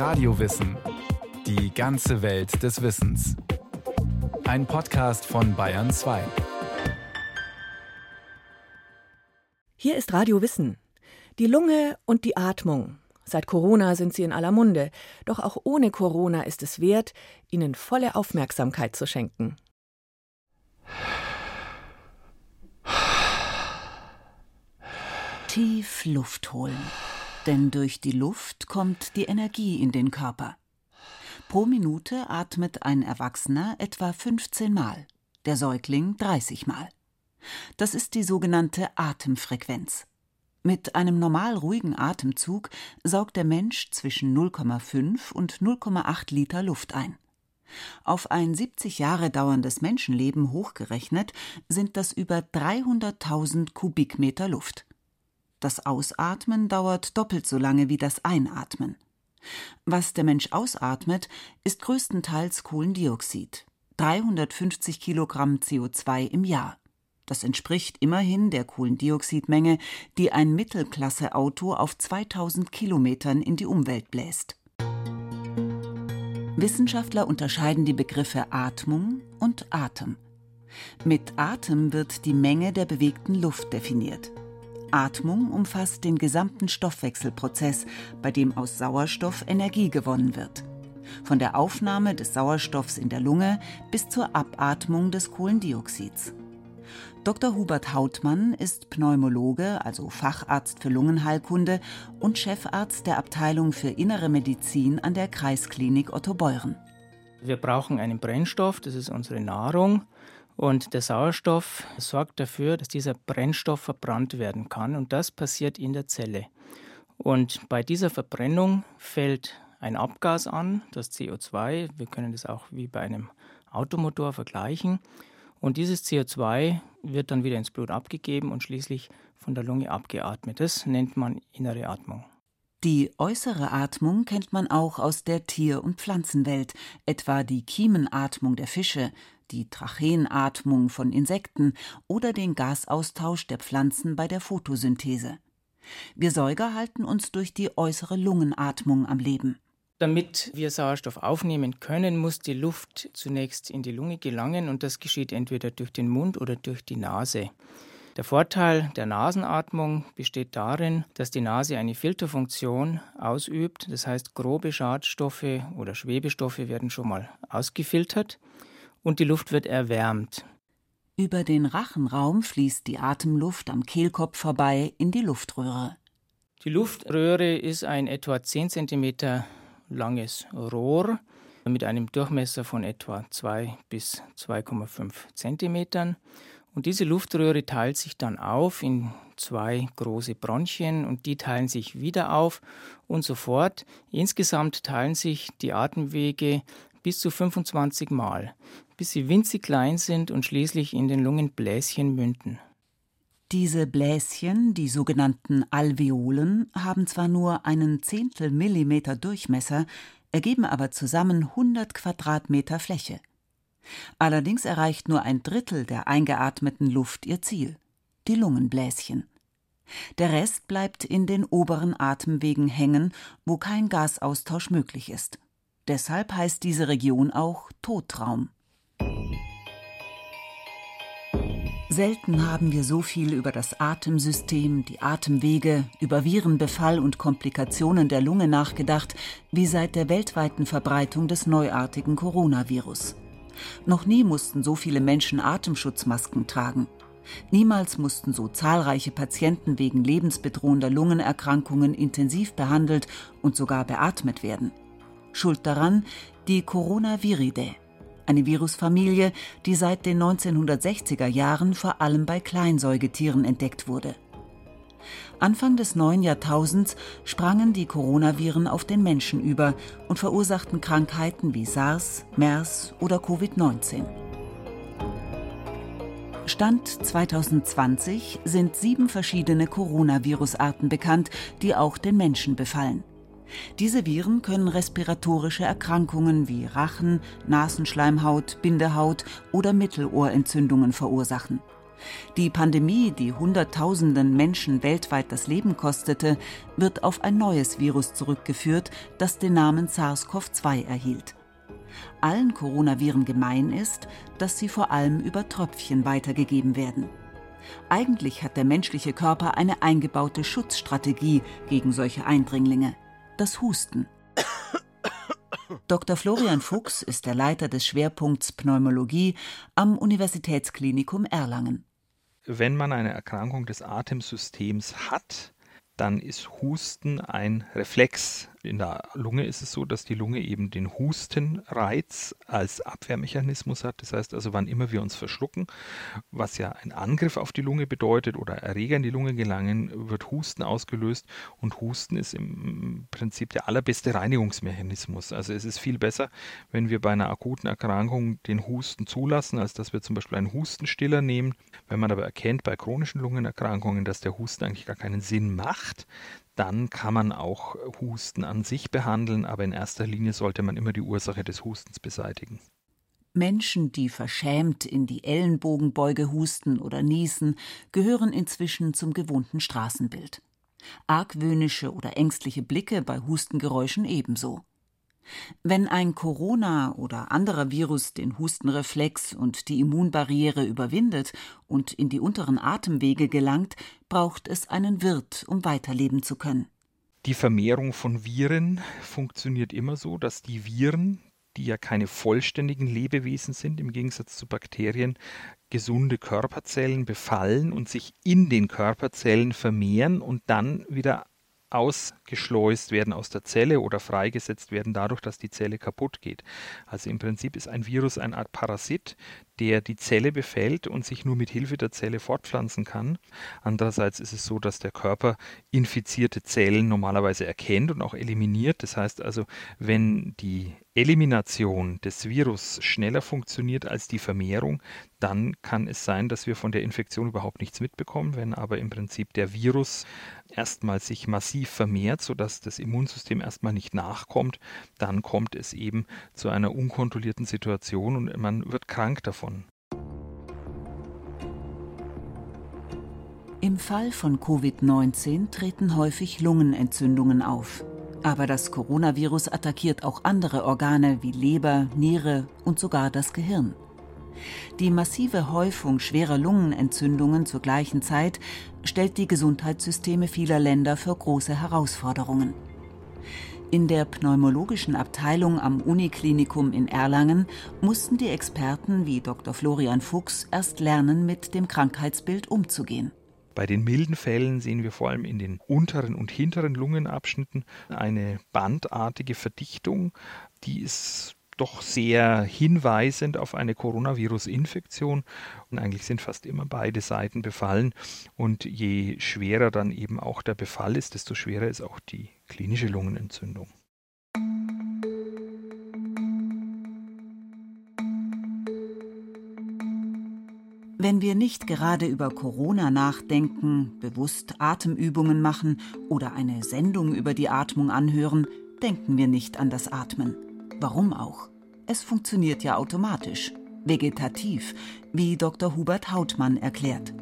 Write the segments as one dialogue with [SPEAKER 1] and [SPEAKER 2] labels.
[SPEAKER 1] Radiowissen. Die ganze Welt des Wissens. Ein Podcast von Bayern 2.
[SPEAKER 2] Hier ist Radio Wissen. Die Lunge und die Atmung. Seit Corona sind sie in aller Munde. Doch auch ohne Corona ist es wert, ihnen volle Aufmerksamkeit zu schenken.
[SPEAKER 3] Tief Luft holen. Denn durch die Luft kommt die Energie in den Körper. Pro Minute atmet ein Erwachsener etwa 15 Mal, der Säugling 30 Mal. Das ist die sogenannte Atemfrequenz. Mit einem normal ruhigen Atemzug saugt der Mensch zwischen 0,5 und 0,8 Liter Luft ein. Auf ein 70 Jahre dauerndes Menschenleben hochgerechnet sind das über 300.000 Kubikmeter Luft. Das Ausatmen dauert doppelt so lange wie das Einatmen. Was der Mensch ausatmet, ist größtenteils Kohlendioxid. 350 Kilogramm CO2 im Jahr. Das entspricht immerhin der Kohlendioxidmenge, die ein Mittelklasse-Auto auf 2000 Kilometern in die Umwelt bläst. Wissenschaftler unterscheiden die Begriffe Atmung und Atem. Mit Atem wird die Menge der bewegten Luft definiert. Atmung umfasst den gesamten Stoffwechselprozess, bei dem aus Sauerstoff Energie gewonnen wird. Von der Aufnahme des Sauerstoffs in der Lunge bis zur Abatmung des Kohlendioxids. Dr. Hubert Hautmann ist Pneumologe, also Facharzt für Lungenheilkunde und Chefarzt der Abteilung für Innere Medizin an der Kreisklinik Otto Beuren.
[SPEAKER 4] Wir brauchen einen Brennstoff, das ist unsere Nahrung. Und der Sauerstoff sorgt dafür, dass dieser Brennstoff verbrannt werden kann. Und das passiert in der Zelle. Und bei dieser Verbrennung fällt ein Abgas an, das CO2. Wir können das auch wie bei einem Automotor vergleichen. Und dieses CO2 wird dann wieder ins Blut abgegeben und schließlich von der Lunge abgeatmet. Das nennt man innere Atmung.
[SPEAKER 3] Die äußere Atmung kennt man auch aus der Tier- und Pflanzenwelt, etwa die Kiemenatmung der Fische, die Tracheenatmung von Insekten oder den Gasaustausch der Pflanzen bei der Photosynthese. Wir Säuger halten uns durch die äußere Lungenatmung am Leben.
[SPEAKER 4] Damit wir Sauerstoff aufnehmen können, muss die Luft zunächst in die Lunge gelangen und das geschieht entweder durch den Mund oder durch die Nase. Der Vorteil der Nasenatmung besteht darin, dass die Nase eine Filterfunktion ausübt. Das heißt, grobe Schadstoffe oder Schwebestoffe werden schon mal ausgefiltert und die Luft wird erwärmt.
[SPEAKER 3] Über den Rachenraum fließt die Atemluft am Kehlkopf vorbei in die Luftröhre.
[SPEAKER 4] Die Luftröhre ist ein etwa 10 cm langes Rohr mit einem Durchmesser von etwa 2 bis 2,5 cm. Und diese Luftröhre teilt sich dann auf in zwei große Bronchien und die teilen sich wieder auf und so fort. Insgesamt teilen sich die Atemwege bis zu 25 Mal bis sie winzig klein sind und schließlich in den Lungenbläschen münden.
[SPEAKER 3] Diese Bläschen, die sogenannten Alveolen, haben zwar nur einen Zehntel Millimeter Durchmesser, ergeben aber zusammen 100 Quadratmeter Fläche. Allerdings erreicht nur ein Drittel der eingeatmeten Luft ihr Ziel, die Lungenbläschen. Der Rest bleibt in den oberen Atemwegen hängen, wo kein Gasaustausch möglich ist. Deshalb heißt diese Region auch Totraum. Selten haben wir so viel über das Atemsystem, die Atemwege, über Virenbefall und Komplikationen der Lunge nachgedacht, wie seit der weltweiten Verbreitung des neuartigen Coronavirus. Noch nie mussten so viele Menschen Atemschutzmasken tragen. Niemals mussten so zahlreiche Patienten wegen lebensbedrohender Lungenerkrankungen intensiv behandelt und sogar beatmet werden. Schuld daran die Coronaviridae eine Virusfamilie, die seit den 1960er Jahren vor allem bei Kleinsäugetieren entdeckt wurde. Anfang des neuen Jahrtausends sprangen die Coronaviren auf den Menschen über und verursachten Krankheiten wie SARS, MERS oder Covid-19. Stand 2020 sind sieben verschiedene Coronavirusarten bekannt, die auch den Menschen befallen. Diese Viren können respiratorische Erkrankungen wie Rachen, Nasenschleimhaut, Bindehaut oder Mittelohrentzündungen verursachen. Die Pandemie, die Hunderttausenden Menschen weltweit das Leben kostete, wird auf ein neues Virus zurückgeführt, das den Namen SARS-CoV-2 erhielt. Allen Coronaviren gemein ist, dass sie vor allem über Tröpfchen weitergegeben werden. Eigentlich hat der menschliche Körper eine eingebaute Schutzstrategie gegen solche Eindringlinge, das Husten. Dr. Florian Fuchs ist der Leiter des Schwerpunkts Pneumologie am Universitätsklinikum Erlangen.
[SPEAKER 5] Wenn man eine Erkrankung des Atemsystems hat, dann ist Husten ein Reflex. In der Lunge ist es so, dass die Lunge eben den Hustenreiz als Abwehrmechanismus hat. Das heißt also, wann immer wir uns verschlucken, was ja ein Angriff auf die Lunge bedeutet oder Erreger in die Lunge gelangen, wird Husten ausgelöst. Und Husten ist im Prinzip der allerbeste Reinigungsmechanismus. Also es ist viel besser, wenn wir bei einer akuten Erkrankung den Husten zulassen, als dass wir zum Beispiel einen Hustenstiller nehmen. Wenn man aber erkennt bei chronischen Lungenerkrankungen, dass der Husten eigentlich gar keinen Sinn macht, dann kann man auch Husten an sich behandeln, aber in erster Linie sollte man immer die Ursache des Hustens beseitigen.
[SPEAKER 3] Menschen, die verschämt in die Ellenbogenbeuge husten oder niesen, gehören inzwischen zum gewohnten Straßenbild. Argwöhnische oder ängstliche Blicke bei Hustengeräuschen ebenso. Wenn ein Corona oder anderer Virus den Hustenreflex und die Immunbarriere überwindet und in die unteren Atemwege gelangt, braucht es einen Wirt, um weiterleben zu können.
[SPEAKER 5] Die Vermehrung von Viren funktioniert immer so, dass die Viren, die ja keine vollständigen Lebewesen sind, im Gegensatz zu Bakterien, gesunde Körperzellen befallen und sich in den Körperzellen vermehren und dann wieder ausgeschleust werden aus der Zelle oder freigesetzt werden dadurch, dass die Zelle kaputt geht. Also im Prinzip ist ein Virus eine Art Parasit, der die Zelle befällt und sich nur mit Hilfe der Zelle fortpflanzen kann. Andererseits ist es so, dass der Körper infizierte Zellen normalerweise erkennt und auch eliminiert. Das heißt also, wenn die Elimination des Virus schneller funktioniert als die Vermehrung, dann kann es sein, dass wir von der Infektion überhaupt nichts mitbekommen. Wenn aber im Prinzip der Virus erstmal sich massiv vermehrt, sodass das Immunsystem erstmal nicht nachkommt, dann kommt es eben zu einer unkontrollierten Situation und man wird krank davon.
[SPEAKER 3] Im Fall von Covid-19 treten häufig Lungenentzündungen auf. Aber das Coronavirus attackiert auch andere Organe wie Leber, Niere und sogar das Gehirn. Die massive Häufung schwerer Lungenentzündungen zur gleichen Zeit stellt die Gesundheitssysteme vieler Länder für große Herausforderungen. In der pneumologischen Abteilung am Uniklinikum in Erlangen mussten die Experten wie Dr. Florian Fuchs erst lernen, mit dem Krankheitsbild umzugehen.
[SPEAKER 5] Bei den milden Fällen sehen wir vor allem in den unteren und hinteren Lungenabschnitten eine bandartige Verdichtung, die ist doch sehr hinweisend auf eine Coronavirus-Infektion. Und eigentlich sind fast immer beide Seiten befallen. Und je schwerer dann eben auch der Befall ist, desto schwerer ist auch die klinische Lungenentzündung.
[SPEAKER 3] Wenn wir nicht gerade über Corona nachdenken, bewusst Atemübungen machen oder eine Sendung über die Atmung anhören, denken wir nicht an das Atmen. Warum auch? Es funktioniert ja automatisch, vegetativ, wie Dr. Hubert Hautmann erklärt.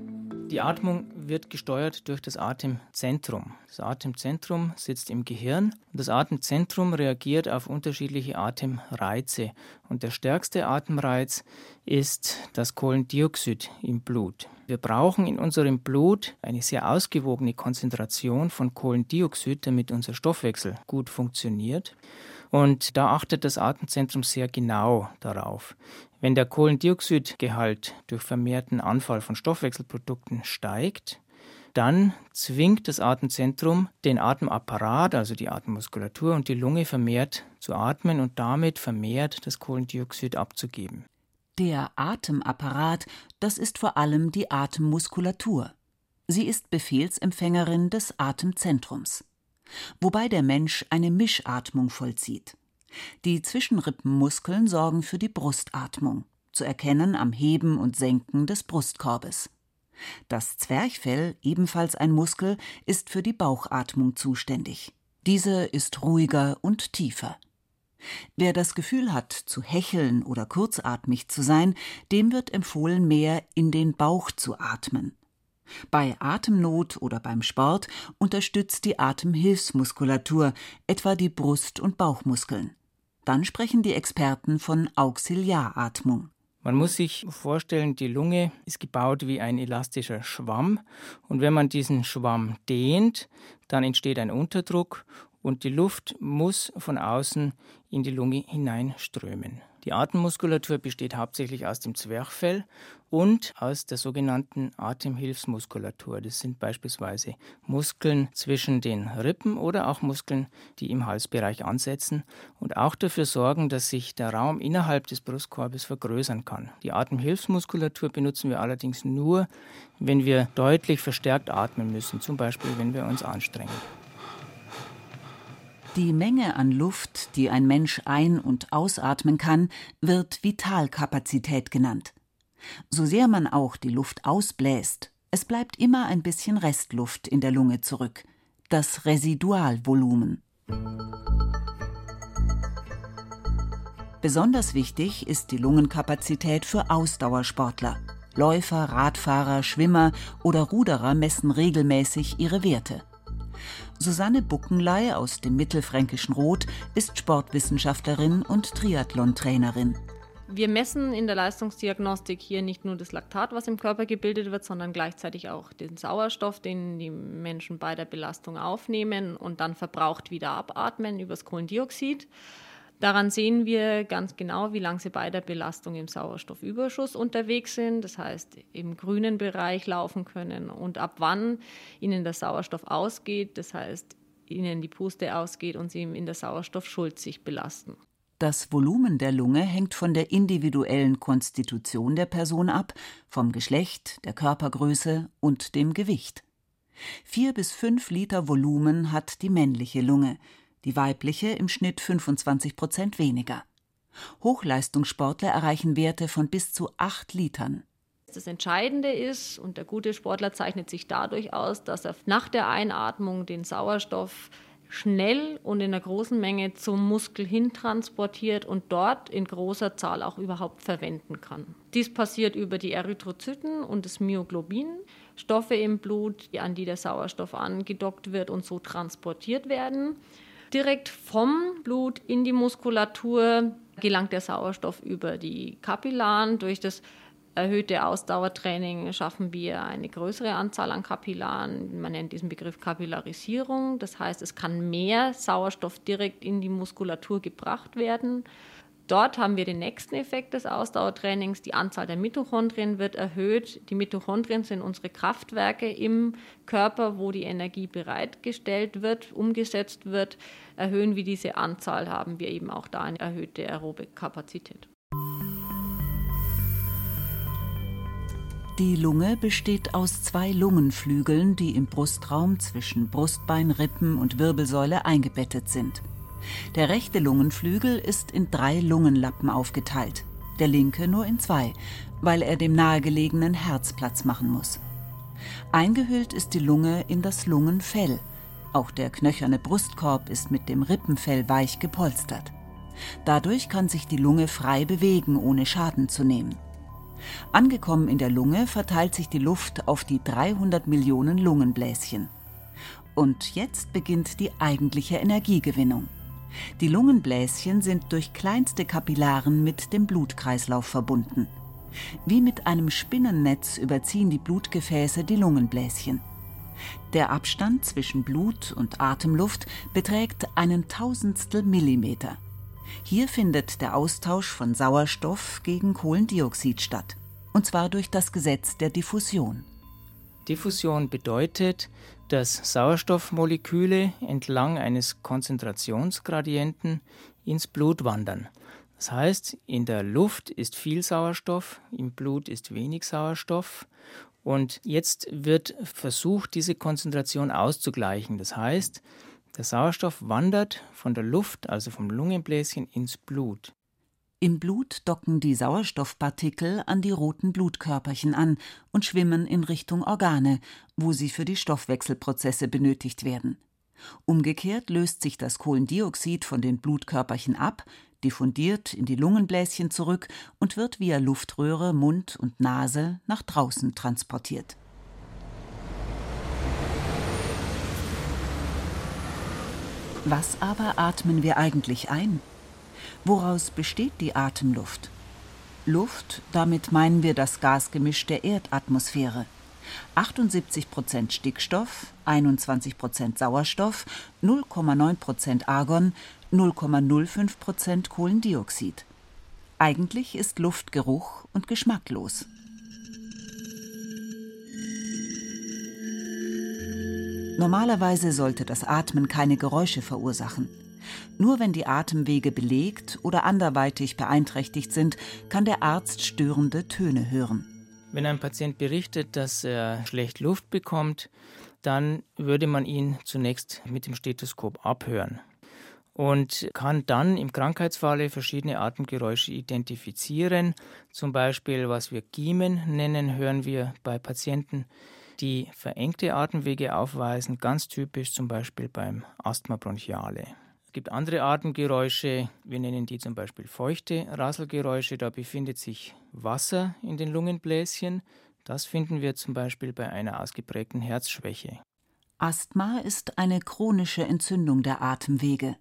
[SPEAKER 4] Die Atmung wird gesteuert durch das Atemzentrum. Das Atemzentrum sitzt im Gehirn und das Atemzentrum reagiert auf unterschiedliche Atemreize. Und der stärkste Atemreiz ist das Kohlendioxid im Blut. Wir brauchen in unserem Blut eine sehr ausgewogene Konzentration von Kohlendioxid, damit unser Stoffwechsel gut funktioniert. Und da achtet das Atemzentrum sehr genau darauf. Wenn der Kohlendioxidgehalt durch vermehrten Anfall von Stoffwechselprodukten steigt, dann zwingt das Atemzentrum den Atemapparat, also die Atemmuskulatur und die Lunge vermehrt zu atmen und damit vermehrt das Kohlendioxid abzugeben.
[SPEAKER 3] Der Atemapparat, das ist vor allem die Atemmuskulatur. Sie ist Befehlsempfängerin des Atemzentrums wobei der Mensch eine Mischatmung vollzieht. Die Zwischenrippenmuskeln sorgen für die Brustatmung, zu erkennen am Heben und Senken des Brustkorbes. Das Zwerchfell, ebenfalls ein Muskel, ist für die Bauchatmung zuständig. Diese ist ruhiger und tiefer. Wer das Gefühl hat, zu hecheln oder kurzatmig zu sein, dem wird empfohlen, mehr in den Bauch zu atmen. Bei Atemnot oder beim Sport unterstützt die Atemhilfsmuskulatur, etwa die Brust- und Bauchmuskeln. Dann sprechen die Experten von Auxiliaratmung.
[SPEAKER 4] Man muss sich vorstellen, die Lunge ist gebaut wie ein elastischer Schwamm und wenn man diesen Schwamm dehnt, dann entsteht ein Unterdruck und die Luft muss von außen in die Lunge hineinströmen. Die Atemmuskulatur besteht hauptsächlich aus dem Zwerchfell und aus der sogenannten Atemhilfsmuskulatur. Das sind beispielsweise Muskeln zwischen den Rippen oder auch Muskeln, die im Halsbereich ansetzen und auch dafür sorgen, dass sich der Raum innerhalb des Brustkorbes vergrößern kann. Die Atemhilfsmuskulatur benutzen wir allerdings nur, wenn wir deutlich verstärkt atmen müssen, zum Beispiel wenn wir uns anstrengen.
[SPEAKER 3] Die Menge an Luft, die ein Mensch ein- und ausatmen kann, wird Vitalkapazität genannt. So sehr man auch die Luft ausbläst, es bleibt immer ein bisschen Restluft in der Lunge zurück, das Residualvolumen. Besonders wichtig ist die Lungenkapazität für Ausdauersportler. Läufer, Radfahrer, Schwimmer oder Ruderer messen regelmäßig ihre Werte. Susanne Buckenlei aus dem mittelfränkischen Rot ist Sportwissenschaftlerin und Triathlon-Trainerin.
[SPEAKER 6] Wir messen in der Leistungsdiagnostik hier nicht nur das Laktat, was im Körper gebildet wird, sondern gleichzeitig auch den Sauerstoff, den die Menschen bei der Belastung aufnehmen und dann verbraucht wieder abatmen übers Kohlendioxid. Daran sehen wir ganz genau, wie lange sie bei der Belastung im Sauerstoffüberschuss unterwegs sind, das heißt im grünen Bereich laufen können und ab wann ihnen der Sauerstoff ausgeht, das heißt ihnen die Puste ausgeht und sie in der Sauerstoffschuld sich belasten.
[SPEAKER 3] Das Volumen der Lunge hängt von der individuellen Konstitution der Person ab, vom Geschlecht, der Körpergröße und dem Gewicht. Vier bis fünf Liter Volumen hat die männliche Lunge, die weibliche im Schnitt 25 Prozent weniger. Hochleistungssportler erreichen Werte von bis zu 8 Litern.
[SPEAKER 6] Das Entscheidende ist, und der gute Sportler zeichnet sich dadurch aus, dass er nach der Einatmung den Sauerstoff schnell und in einer großen Menge zum Muskel hin transportiert und dort in großer Zahl auch überhaupt verwenden kann. Dies passiert über die Erythrozyten und das Myoglobin, Stoffe im Blut, an die der Sauerstoff angedockt wird und so transportiert werden. Direkt vom Blut in die Muskulatur gelangt der Sauerstoff über die Kapillaren. Durch das erhöhte Ausdauertraining schaffen wir eine größere Anzahl an Kapillaren. Man nennt diesen Begriff Kapillarisierung. Das heißt, es kann mehr Sauerstoff direkt in die Muskulatur gebracht werden. Dort haben wir den nächsten Effekt des Ausdauertrainings. Die Anzahl der Mitochondrien wird erhöht. Die Mitochondrien sind unsere Kraftwerke im Körper, wo die Energie bereitgestellt wird, umgesetzt wird. Erhöhen wir diese Anzahl, haben wir eben auch da eine erhöhte aerobe Kapazität.
[SPEAKER 3] Die Lunge besteht aus zwei Lungenflügeln, die im Brustraum zwischen Brustbein, Rippen und Wirbelsäule eingebettet sind. Der rechte Lungenflügel ist in drei Lungenlappen aufgeteilt, der linke nur in zwei, weil er dem nahegelegenen Herz Platz machen muss. Eingehüllt ist die Lunge in das Lungenfell. Auch der knöcherne Brustkorb ist mit dem Rippenfell weich gepolstert. Dadurch kann sich die Lunge frei bewegen, ohne Schaden zu nehmen. Angekommen in der Lunge verteilt sich die Luft auf die 300 Millionen Lungenbläschen. Und jetzt beginnt die eigentliche Energiegewinnung. Die Lungenbläschen sind durch kleinste Kapillaren mit dem Blutkreislauf verbunden. Wie mit einem Spinnennetz überziehen die Blutgefäße die Lungenbläschen. Der Abstand zwischen Blut und Atemluft beträgt einen Tausendstel Millimeter. Hier findet der Austausch von Sauerstoff gegen Kohlendioxid statt, und zwar durch das Gesetz der Diffusion.
[SPEAKER 4] Diffusion bedeutet, dass Sauerstoffmoleküle entlang eines Konzentrationsgradienten ins Blut wandern. Das heißt, in der Luft ist viel Sauerstoff, im Blut ist wenig Sauerstoff und jetzt wird versucht, diese Konzentration auszugleichen. Das heißt, der Sauerstoff wandert von der Luft, also vom Lungenbläschen, ins Blut.
[SPEAKER 3] Im Blut docken die Sauerstoffpartikel an die roten Blutkörperchen an und schwimmen in Richtung Organe, wo sie für die Stoffwechselprozesse benötigt werden. Umgekehrt löst sich das Kohlendioxid von den Blutkörperchen ab, diffundiert in die Lungenbläschen zurück und wird via Luftröhre, Mund und Nase nach draußen transportiert. Was aber atmen wir eigentlich ein? Woraus besteht die Atemluft? Luft, damit meinen wir das Gasgemisch der Erdatmosphäre. 78 Prozent Stickstoff, 21 Prozent Sauerstoff, 0,9 Prozent Argon, 0,05 Prozent Kohlendioxid. Eigentlich ist Luft geruch- und geschmacklos. Normalerweise sollte das Atmen keine Geräusche verursachen. Nur wenn die Atemwege belegt oder anderweitig beeinträchtigt sind, kann der Arzt störende Töne hören.
[SPEAKER 4] Wenn ein Patient berichtet, dass er schlecht Luft bekommt, dann würde man ihn zunächst mit dem Stethoskop abhören und kann dann im Krankheitsfalle verschiedene Atemgeräusche identifizieren. Zum Beispiel, was wir Giemen nennen, hören wir bei Patienten, die verengte Atemwege aufweisen, ganz typisch zum Beispiel beim Asthma bronchiale. Es gibt andere Atemgeräusche, wir nennen die zum Beispiel feuchte Rasselgeräusche, da befindet sich Wasser in den Lungenbläschen. Das finden wir zum Beispiel bei einer ausgeprägten Herzschwäche.
[SPEAKER 3] Asthma ist eine chronische Entzündung der Atemwege.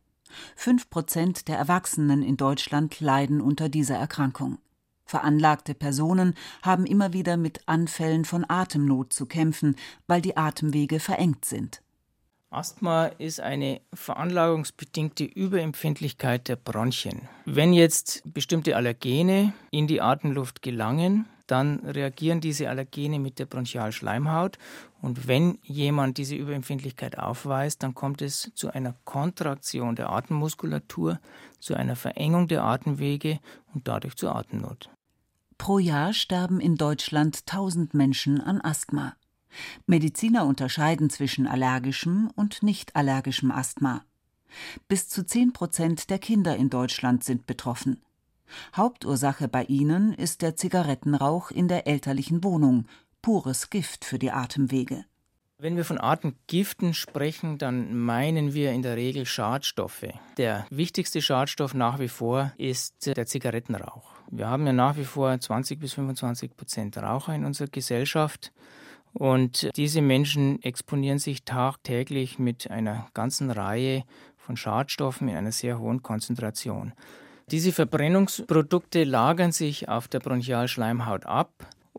[SPEAKER 3] Fünf Prozent der Erwachsenen in Deutschland leiden unter dieser Erkrankung. Veranlagte Personen haben immer wieder mit Anfällen von Atemnot zu kämpfen, weil die Atemwege verengt sind.
[SPEAKER 4] Asthma ist eine veranlagungsbedingte Überempfindlichkeit der Bronchien. Wenn jetzt bestimmte Allergene in die Atemluft gelangen, dann reagieren diese Allergene mit der Bronchialschleimhaut. Und wenn jemand diese Überempfindlichkeit aufweist, dann kommt es zu einer Kontraktion der Atemmuskulatur, zu einer Verengung der Atemwege und dadurch zur Atemnot.
[SPEAKER 3] Pro Jahr sterben in Deutschland 1000 Menschen an Asthma. Mediziner unterscheiden zwischen allergischem und nicht allergischem Asthma. Bis zu 10 Prozent der Kinder in Deutschland sind betroffen. Hauptursache bei ihnen ist der Zigarettenrauch in der elterlichen Wohnung, pures Gift für die Atemwege.
[SPEAKER 4] Wenn wir von Atemgiften sprechen, dann meinen wir in der Regel Schadstoffe. Der wichtigste Schadstoff nach wie vor ist der Zigarettenrauch. Wir haben ja nach wie vor 20 bis 25 Prozent Raucher in unserer Gesellschaft. Und diese Menschen exponieren sich tagtäglich mit einer ganzen Reihe von Schadstoffen in einer sehr hohen Konzentration. Diese Verbrennungsprodukte lagern sich auf der Bronchialschleimhaut ab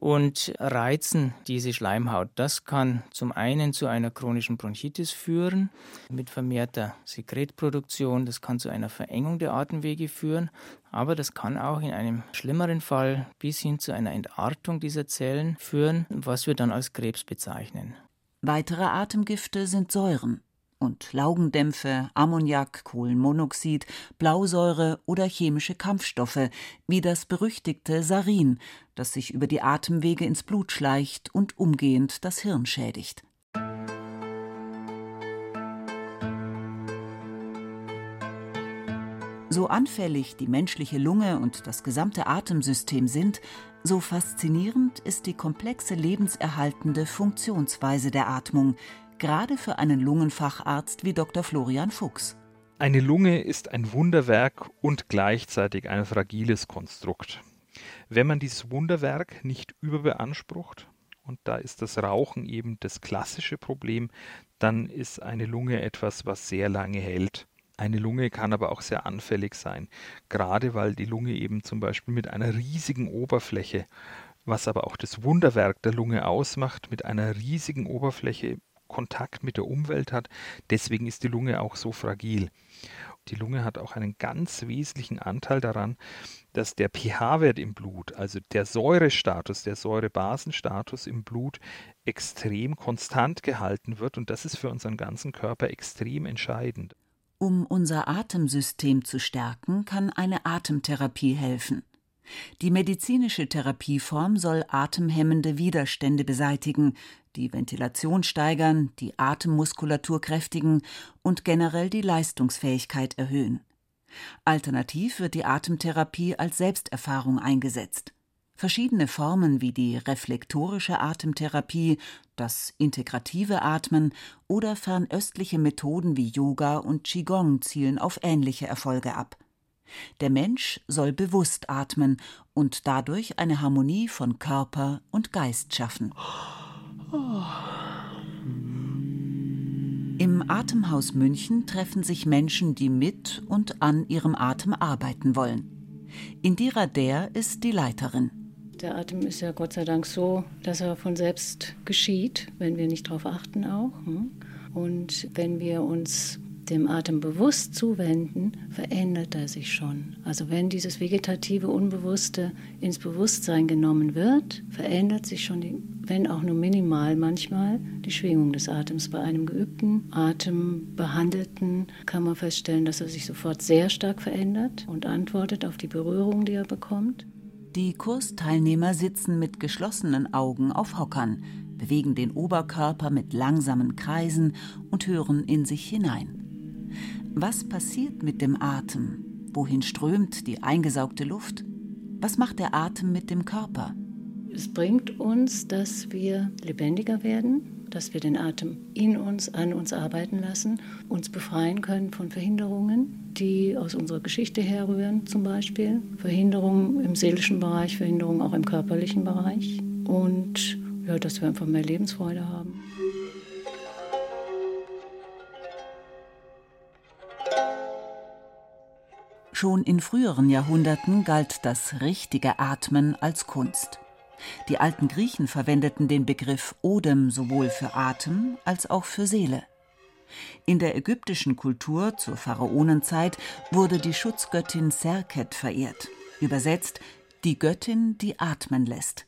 [SPEAKER 4] und reizen diese Schleimhaut. Das kann zum einen zu einer chronischen Bronchitis führen mit vermehrter Sekretproduktion, das kann zu einer Verengung der Atemwege führen, aber das kann auch in einem schlimmeren Fall bis hin zu einer Entartung dieser Zellen führen, was wir dann als Krebs bezeichnen.
[SPEAKER 3] Weitere Atemgifte sind Säuren und Laugendämpfe, Ammoniak, Kohlenmonoxid, Blausäure oder chemische Kampfstoffe, wie das berüchtigte Sarin, das sich über die Atemwege ins Blut schleicht und umgehend das Hirn schädigt. So anfällig die menschliche Lunge und das gesamte Atemsystem sind, so faszinierend ist die komplexe lebenserhaltende Funktionsweise der Atmung, gerade für einen Lungenfacharzt wie Dr. Florian Fuchs.
[SPEAKER 5] Eine Lunge ist ein Wunderwerk und gleichzeitig ein fragiles Konstrukt. Wenn man dieses Wunderwerk nicht überbeansprucht, und da ist das Rauchen eben das klassische Problem, dann ist eine Lunge etwas, was sehr lange hält. Eine Lunge kann aber auch sehr anfällig sein, gerade weil die Lunge eben zum Beispiel mit einer riesigen Oberfläche, was aber auch das Wunderwerk der Lunge ausmacht, mit einer riesigen Oberfläche Kontakt mit der Umwelt hat. Deswegen ist die Lunge auch so fragil. Die Lunge hat auch einen ganz wesentlichen Anteil daran, dass der pH-Wert im Blut, also der Säurestatus, der Säurebasenstatus im Blut extrem konstant gehalten wird und das ist für unseren ganzen Körper extrem entscheidend.
[SPEAKER 3] Um unser Atemsystem zu stärken, kann eine Atemtherapie helfen. Die medizinische Therapieform soll atemhemmende Widerstände beseitigen, die Ventilation steigern, die Atemmuskulatur kräftigen und generell die Leistungsfähigkeit erhöhen. Alternativ wird die Atemtherapie als Selbsterfahrung eingesetzt. Verschiedene Formen wie die reflektorische Atemtherapie, das integrative Atmen oder fernöstliche Methoden wie Yoga und Qigong zielen auf ähnliche Erfolge ab. Der Mensch soll bewusst atmen und dadurch eine Harmonie von Körper und Geist schaffen. Im Atemhaus München treffen sich Menschen, die mit und an ihrem Atem arbeiten wollen. Indira Der ist die Leiterin.
[SPEAKER 7] Der Atem ist ja Gott sei Dank so, dass er von selbst geschieht, wenn wir nicht darauf achten auch. Hm? Und wenn wir uns dem Atem bewusst zuwenden, verändert er sich schon. Also wenn dieses vegetative Unbewusste ins Bewusstsein genommen wird, verändert sich schon, die, wenn auch nur minimal manchmal, die Schwingung des Atems. Bei einem geübten Atembehandelten kann man feststellen, dass er sich sofort sehr stark verändert und antwortet auf die Berührung, die er bekommt.
[SPEAKER 3] Die Kursteilnehmer sitzen mit geschlossenen Augen auf Hockern, bewegen den Oberkörper mit langsamen Kreisen und hören in sich hinein. Was passiert mit dem Atem? Wohin strömt die eingesaugte Luft? Was macht der Atem mit dem Körper?
[SPEAKER 7] Es bringt uns, dass wir lebendiger werden, dass wir den Atem in uns, an uns arbeiten lassen, uns befreien können von Verhinderungen, die aus unserer Geschichte herrühren, zum Beispiel. Verhinderungen im seelischen Bereich, Verhinderungen auch im körperlichen Bereich. Und ja, dass wir einfach mehr Lebensfreude haben.
[SPEAKER 3] Schon in früheren Jahrhunderten galt das richtige Atmen als Kunst. Die alten Griechen verwendeten den Begriff Odem sowohl für Atem als auch für Seele. In der ägyptischen Kultur zur Pharaonenzeit wurde die Schutzgöttin Serket verehrt, übersetzt die Göttin, die atmen lässt.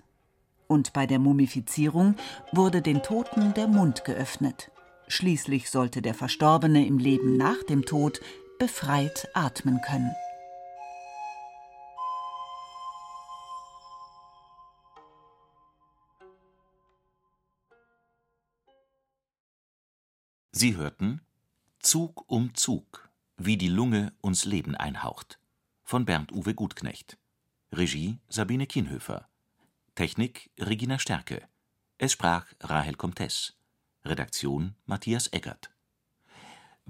[SPEAKER 3] Und bei der Mumifizierung wurde den Toten der Mund geöffnet. Schließlich sollte der Verstorbene im Leben nach dem Tod befreit atmen können.
[SPEAKER 8] Sie hörten Zug um Zug, wie die Lunge uns Leben einhaucht von Bernd Uwe Gutknecht. Regie Sabine Kienhöfer. Technik Regina Stärke. Es sprach Rahel Comtes. Redaktion Matthias Eggert.